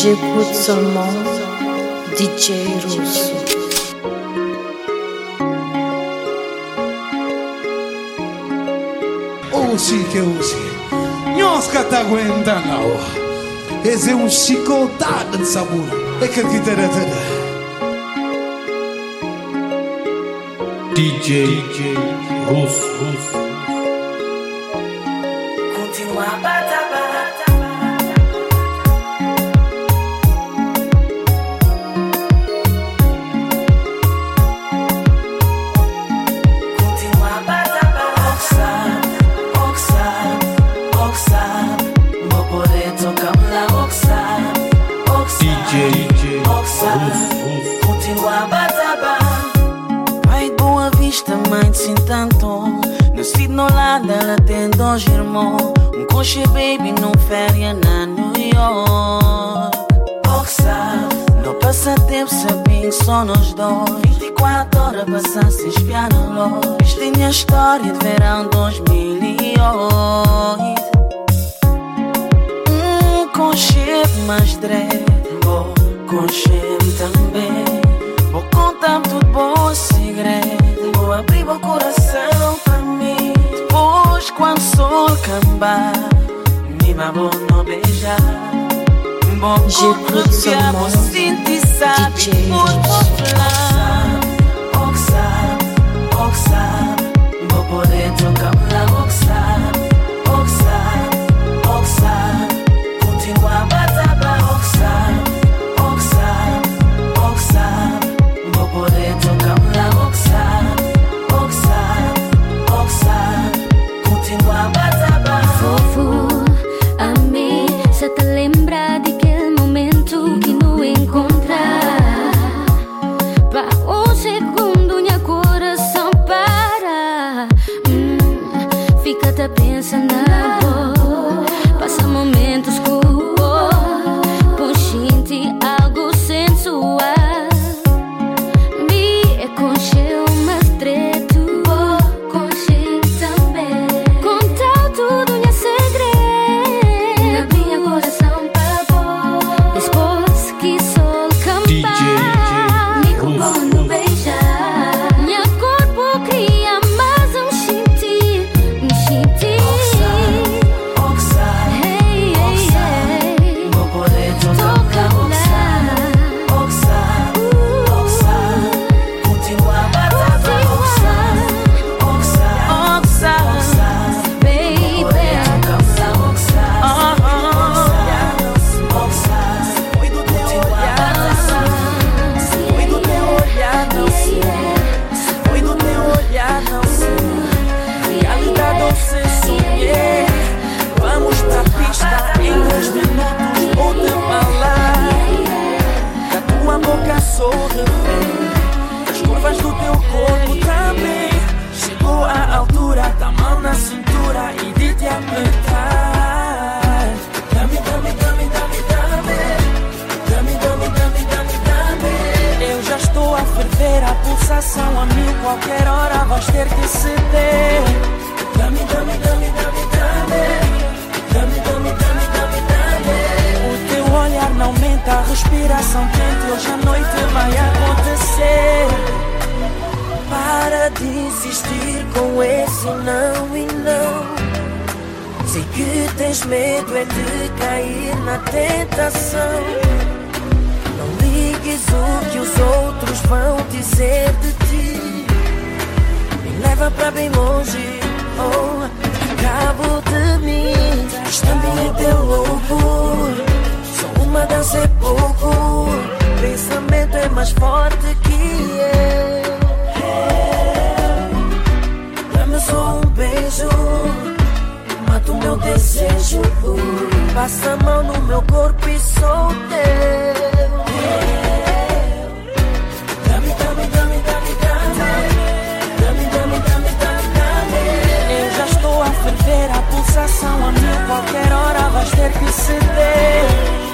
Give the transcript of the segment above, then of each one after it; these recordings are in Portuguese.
J'écoute seulement DJ Rousseau. ushike ushi nyoskatakwenta ngawo eze ushikotada sabuna ekhekiteretele DJ, DJ Rus, Rus. mas drei Bo conscient também. Vou contar tudo bom segredo. Vou abrir meu coração pra mim. Depois quando sou cambar me vou não beijar. Vou confiar, vou sentir sabe Por Oxa, oxa, Vou poder trocar pra oxa, oxa, oxa, Continuar de insistir com esse não e não. Sei que tens medo é de cair na tentação. Não ligues o que os outros vão dizer de ti. Me leva para bem longe oh, ou acabo de mim. Estando em teu louco. Só uma dança é pouco. Pensamento é mais forte que eu. apenas um beijo mata o meu desejo. Passa a mão no meu corpo e sou teu. Dame, dame, dame, dame, dame. Dame, dame, dame, dame. Eu já estou a ferver a pulsação, a mim. Qualquer hora vais ter que ceder.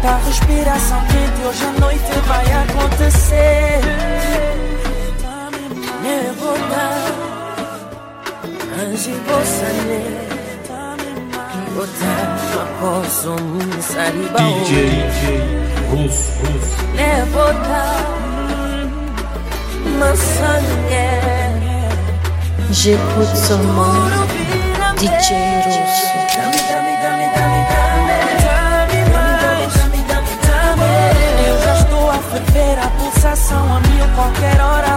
Solta a respiração quente, hoje à noite vai acontecer Ne bota Anji bosane Bota makoso musariba DJ Rus Rus Ne bota Masane J'écoute seulement DJ Russo.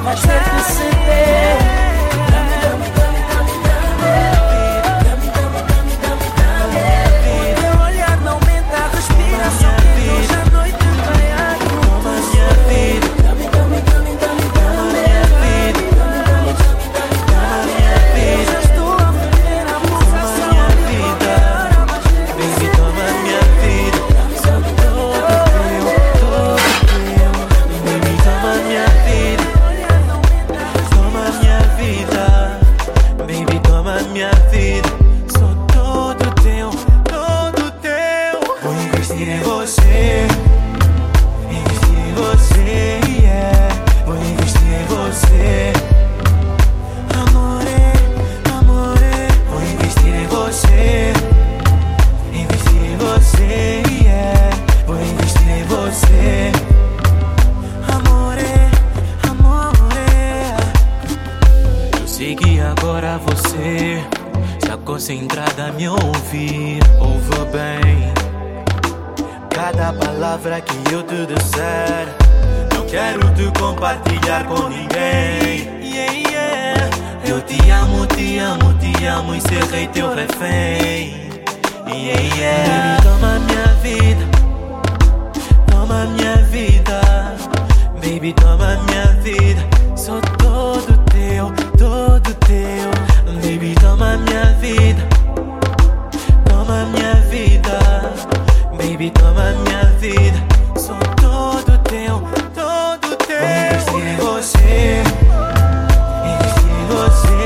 vai te perceber. concentrada a me ouvir, ouve bem cada palavra que eu te disser. Não quero te compartilhar com ninguém. Yeah, yeah. Eu te amo, te amo, te amo e serei teu refém. Yeah, yeah. Baby, toma minha vida, toma minha vida. Baby, toma minha vida. Sou todo teu, todo teu. Baby, toma minha vida. Toma minha vida. Baby, toma minha vida. Sou todo teu, todo teu. Vou investir em é. você. Investir em é você,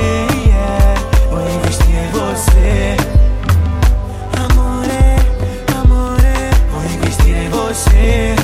yeah. Vou investir em é você. amor, amor. Vou investir em você.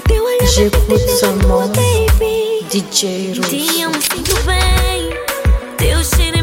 O teu olhar J'écoute seulement DJ Rose. Sinto bem. Teu cheiro é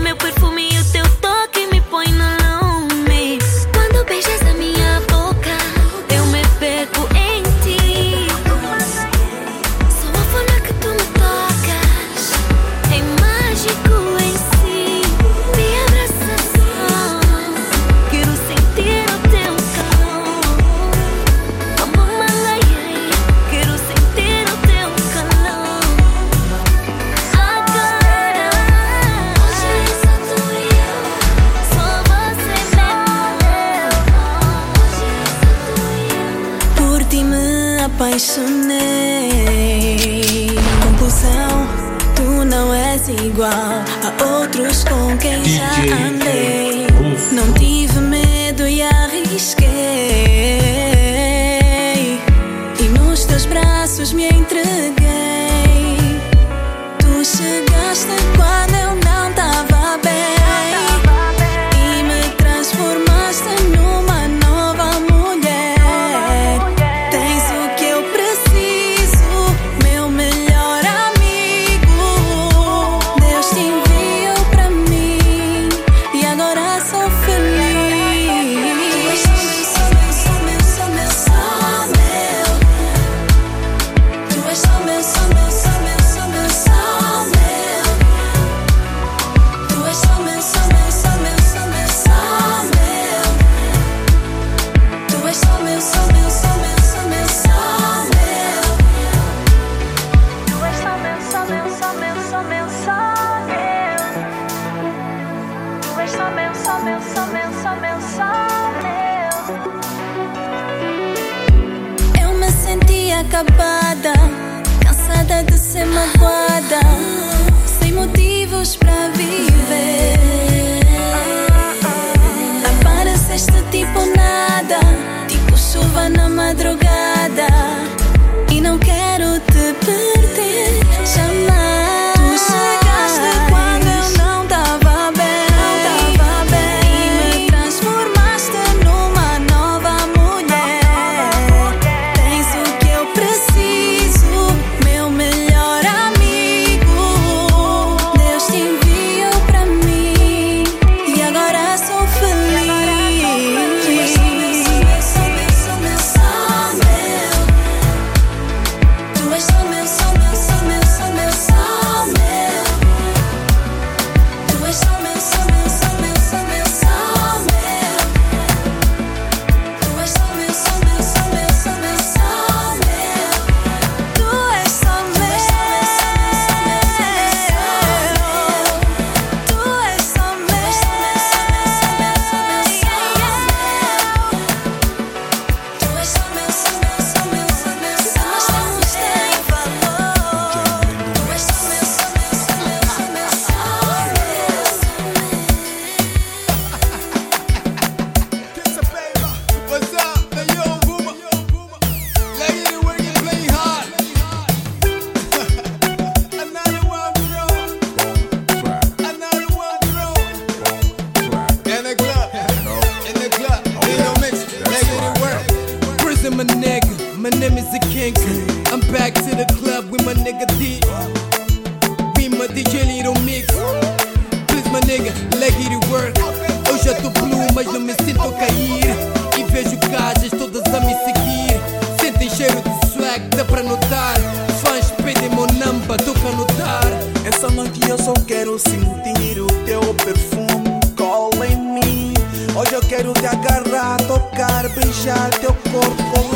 pra notar. Fãs pedem meu namba, tu notar. Essa noite eu só quero sentir o teu perfume. Cola em mim. Hoje eu quero te agarrar, tocar, beijar teu corpo.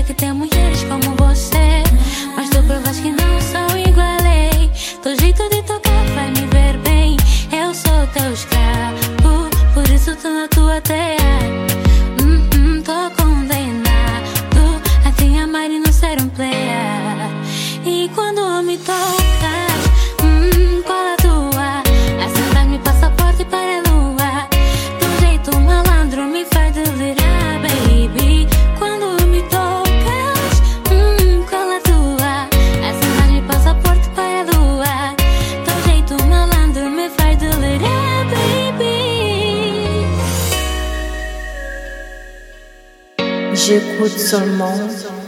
sei que tem mulheres como você, mas tu provas que não são igualei. Tô jeito de tocar. J'écoute seulement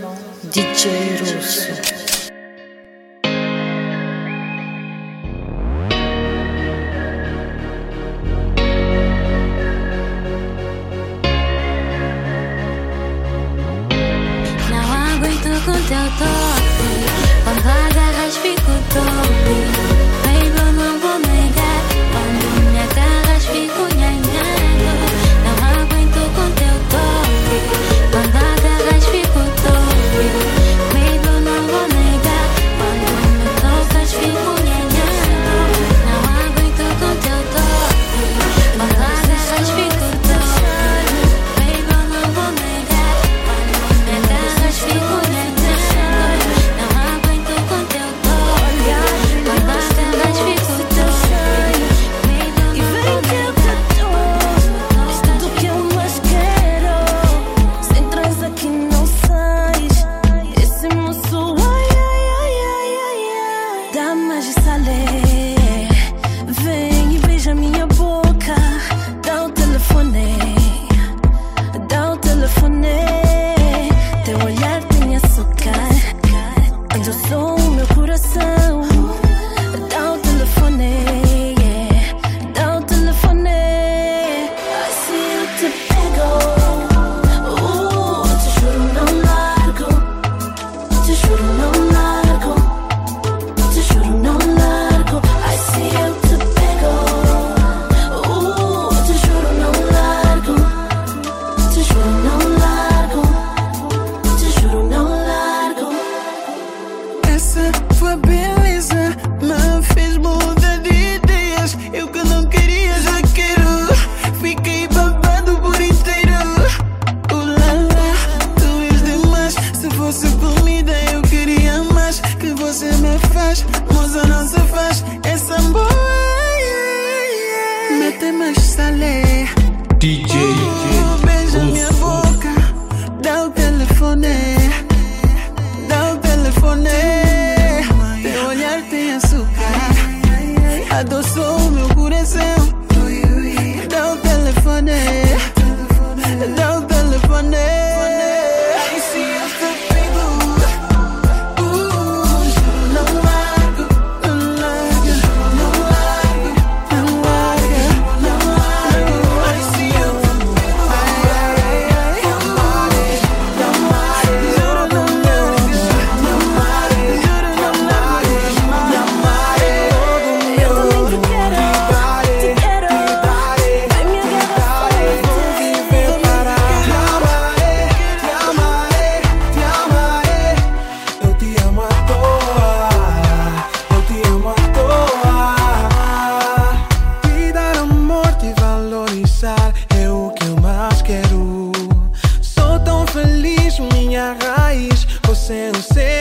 raiz, você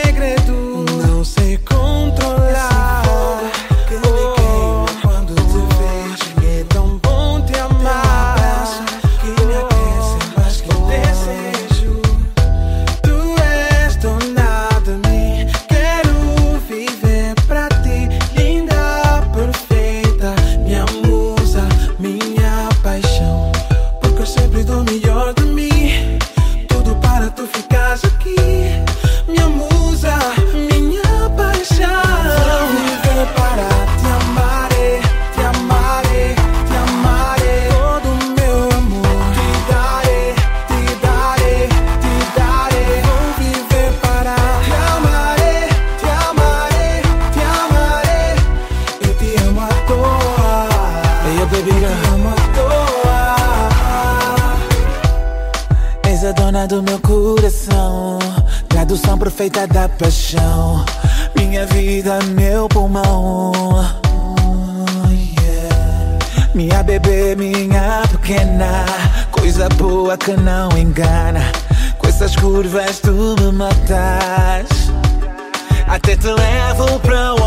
levo para o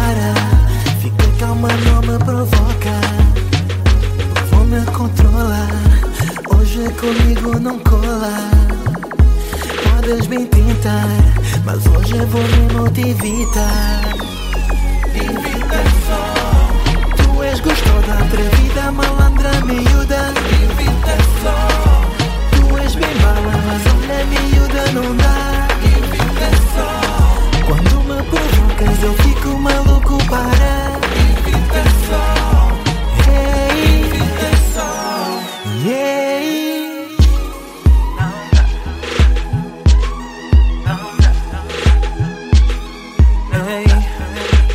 para. Fica calma, não me provoca. Não vou me é controlar. Hoje é comigo não cola. Podes me tentar, mas hoje vou me motivar. Invita só. Tu és gostosa, atrevida, malandra, miúda. Invita só. Tu és bem bala, mas é miúda, não dá provocas, eu fico maluco para.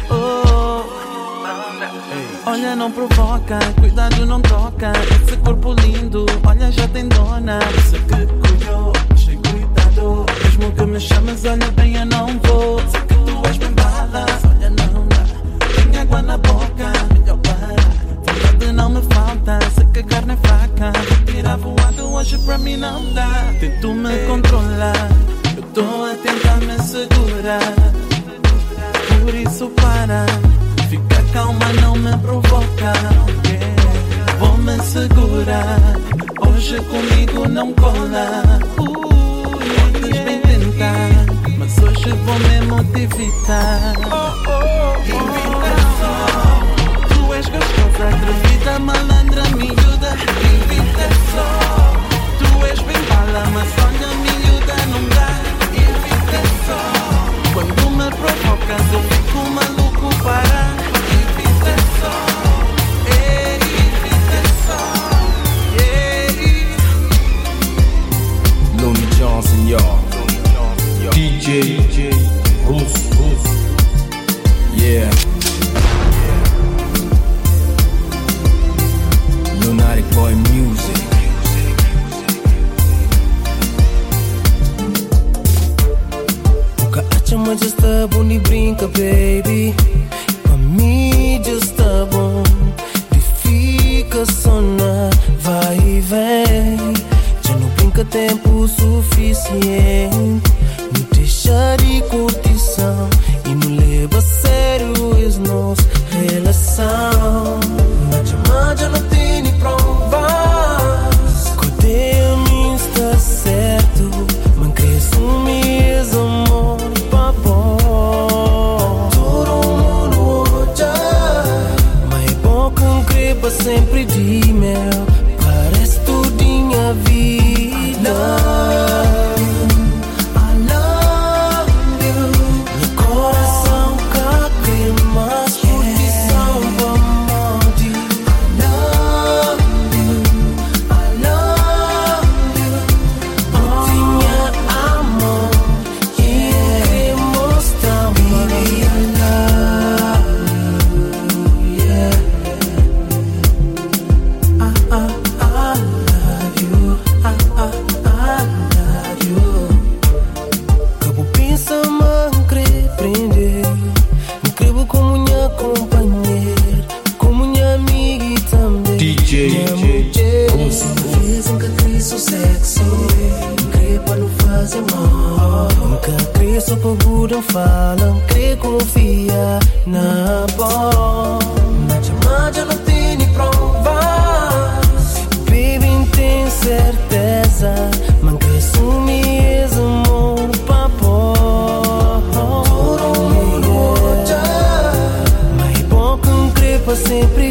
Oh. Olha, não provoca, cuidado, não toca. Esse corpo lindo, olha, já tem dona. Isso que cuidou, achei cuidado. Mesmo que me chames, olha bem, eu não vou água na boca. Vontade não me falta, se cagar a carne é fraca. Tirar voado hoje pra mim não dá. Tento me controlar, eu tô a tentar me segurar. Por isso para, fica calma, não me provoca. Yeah. Vou me segurar, hoje comigo não cola. Uh, podes bem tentar, mas hoje vou me motivar. Oh. gostosa, atrevida, malandra, miúda, invita só. Tu és bem bala, mas olha, miúda, não dá, invita só. Quando me provocas, eu fico maluco para tá bom, brinca, baby. Pra mim já está bom. E fica só na vai e vem. Já não brinca tempo suficiente. siempre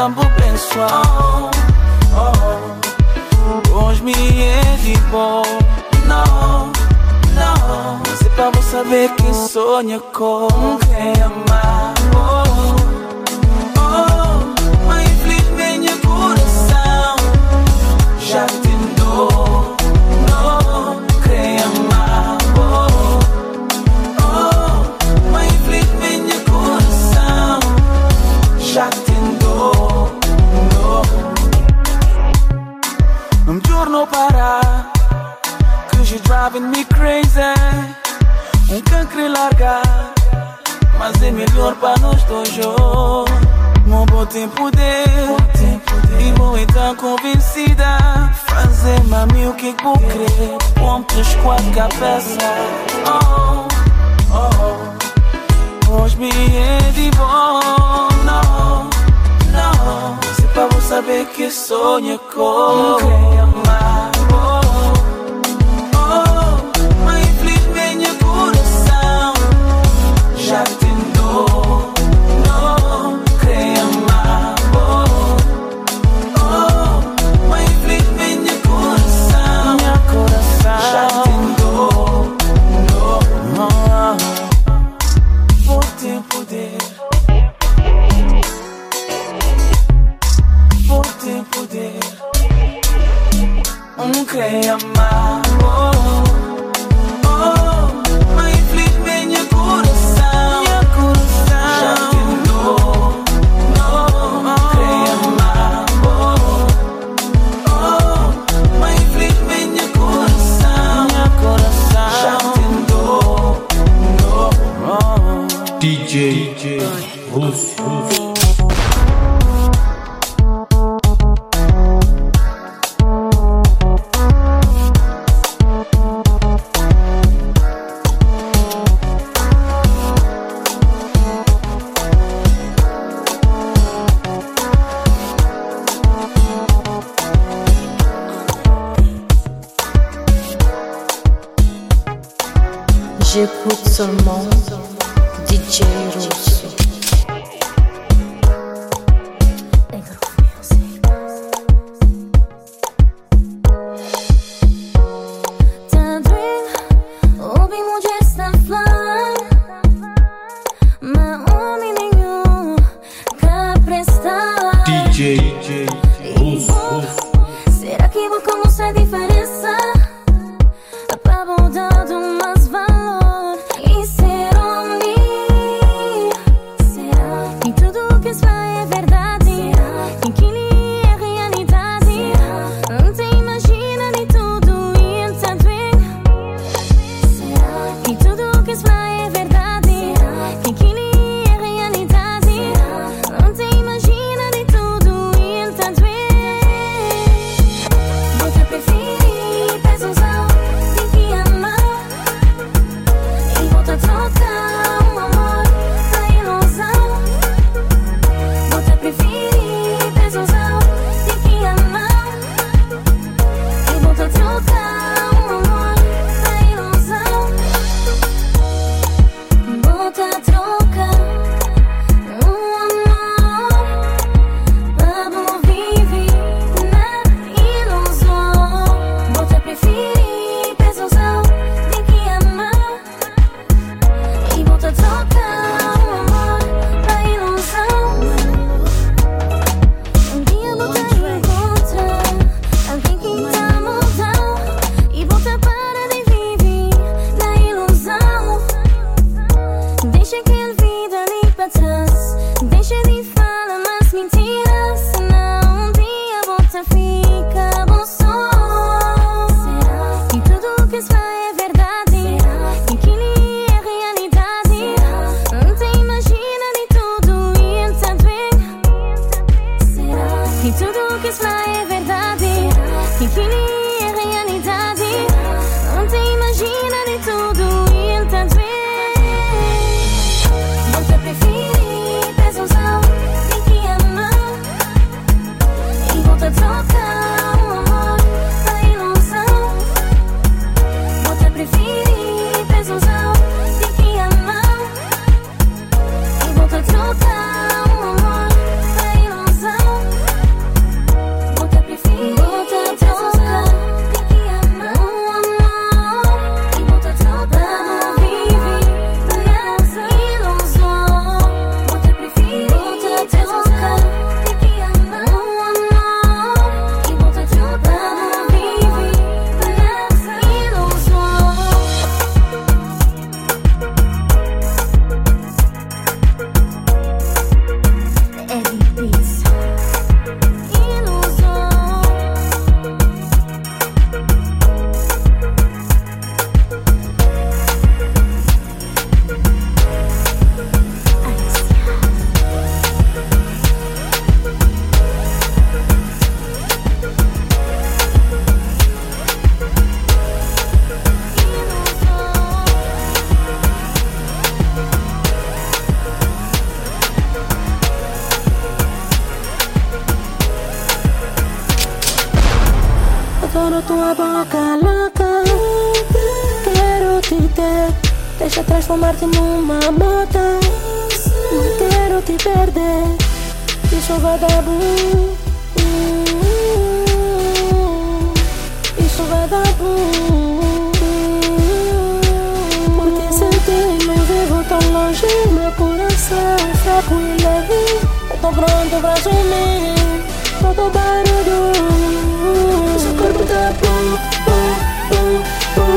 tambour plein soir. Oh, oh. oh. Ange du Não, não non. saber pas sonha com qui amar. É comme crème. Oh. driving me crazy. Um cancro largar Mas é melhor para nós dois oh. Um bom tempo de E vou então convencida Fazer mami o que vou crer Pontos com a cabeça Oh, oh, oh Hoje me é de bom Não, não Se para você saber que sonho com Crema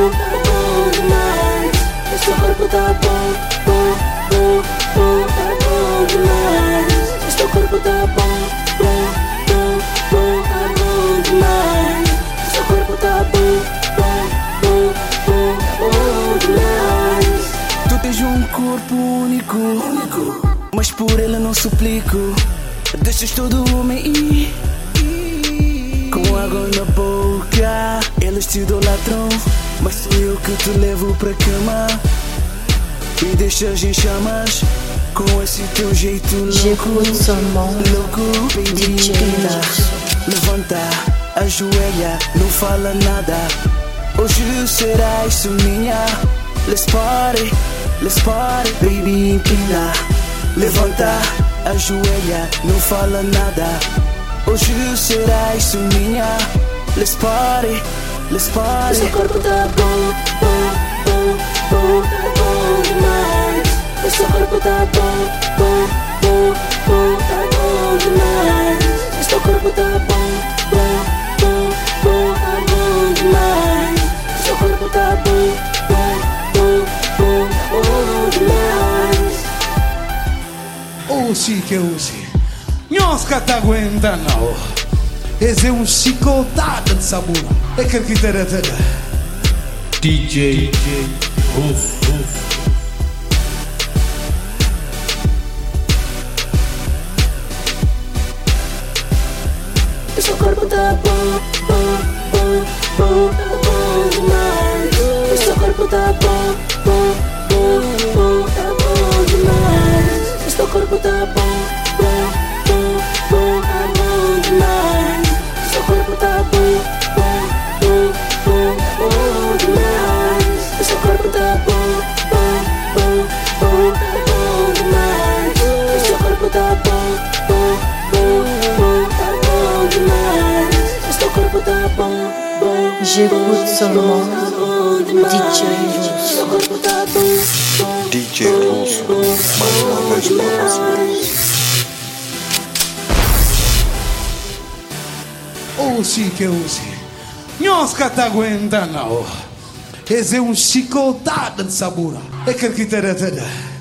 bom, bom corpo tá bom, bom, bom, bom, tá bom corpo tá bom, bom, bom, bom, tá bom corpo tá bom, bom, bom, bom, tá bom. Tu tens um corpo único, mas por ele não suplico. Deixas todo homem ir com água na boca. Eles te idolatram, mas sou eu que te levo pra cama. Me deixas em chamas com esse teu jeito louco. Louco, baby. Levanta, ajoelha, não fala nada. Hoje será isso minha. Let's party, let's party, baby, inclina. Levanta, ajoelha, não fala nada. Hoje será isso minha. Let's party, let's party. Seu corpo tá bom, bom, bom, bom, tá bom demais. Seu corpo tá bom, bom, bom, bom, tá bom demais. Seu corpo tá bom, bom, bom, bom, tá bom demais. Seu corpo tá bom, bom, bom, bom, tá bom demais. Usi que usi. Nhoska tá aguenta não. Esse é um chicotada de sabor. É que que terá terá. DJ Russo. Seu corpo tá bom, bom, bom, bom, tá bom demais. Seu corpo tá bom, bom, bom, bom, tá bom demais. Seu corpo tá bom, bom, bom, bom, tá bom demais. Seu corpo tá bom, bom, bom, bom, tá bom demais. Seu corpo tá bom, bom, bom, bom, tá bom demais. Bom demais. Seu corpo tá bom, bom. J'écoute seulement DJ Russo. Seu corpo tá bom, bom. DJ Russo, mais uma vez pra você. Usi que usi. Nhoska tá aguenta. Esse é um chicotada de sabor. É que que terá terá.